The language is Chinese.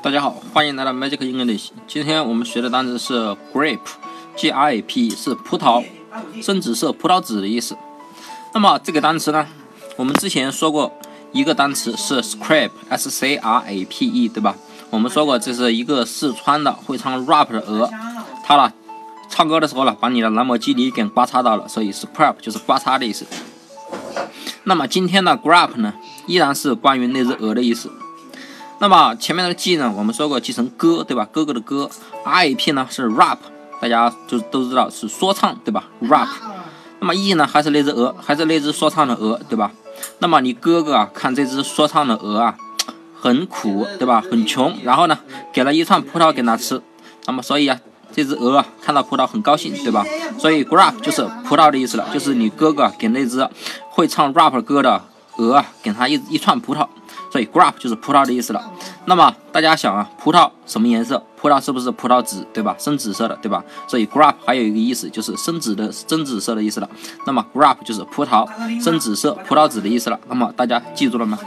大家好，欢迎来到 Magic English。今天我们学的单词是 grape，G R A P，是葡萄，深紫色葡萄籽的意思。那么这个单词呢，我们之前说过一个单词是 scrape，S C R A P E，对吧？我们说过这是一个四川的会唱 rap 的鹅，它呢唱歌的时候呢，把你的兰博基尼给刮擦到了，所以 scrape 就是刮擦的意思。那么今天的 grape 呢，依然是关于那只鹅的意思。那么前面的 G 呢，我们说过记成歌，对吧？哥哥的歌。RAP 呢是 rap，大家就都知道是说唱，对吧？rap。那么 E 呢还是那只鹅，还是那只说唱的鹅，对吧？那么你哥哥啊，看这只说唱的鹅啊，很苦，对吧？很穷，然后呢，给了一串葡萄给他吃。那么所以啊，这只鹅啊，看到葡萄很高兴，对吧？所以 grape 就是葡萄的意思了，就是你哥哥给那只会唱 rap 歌的鹅啊，给他一一串葡萄。所以 grape 就是葡萄的意思了。那么大家想啊，葡萄什么颜色？葡萄是不是葡萄紫，对吧？深紫色的，对吧？所以 grape 还有一个意思就是深紫的、深紫色的意思了。那么 grape 就是葡萄深紫色、葡萄紫的意思了。那么大家记住了吗？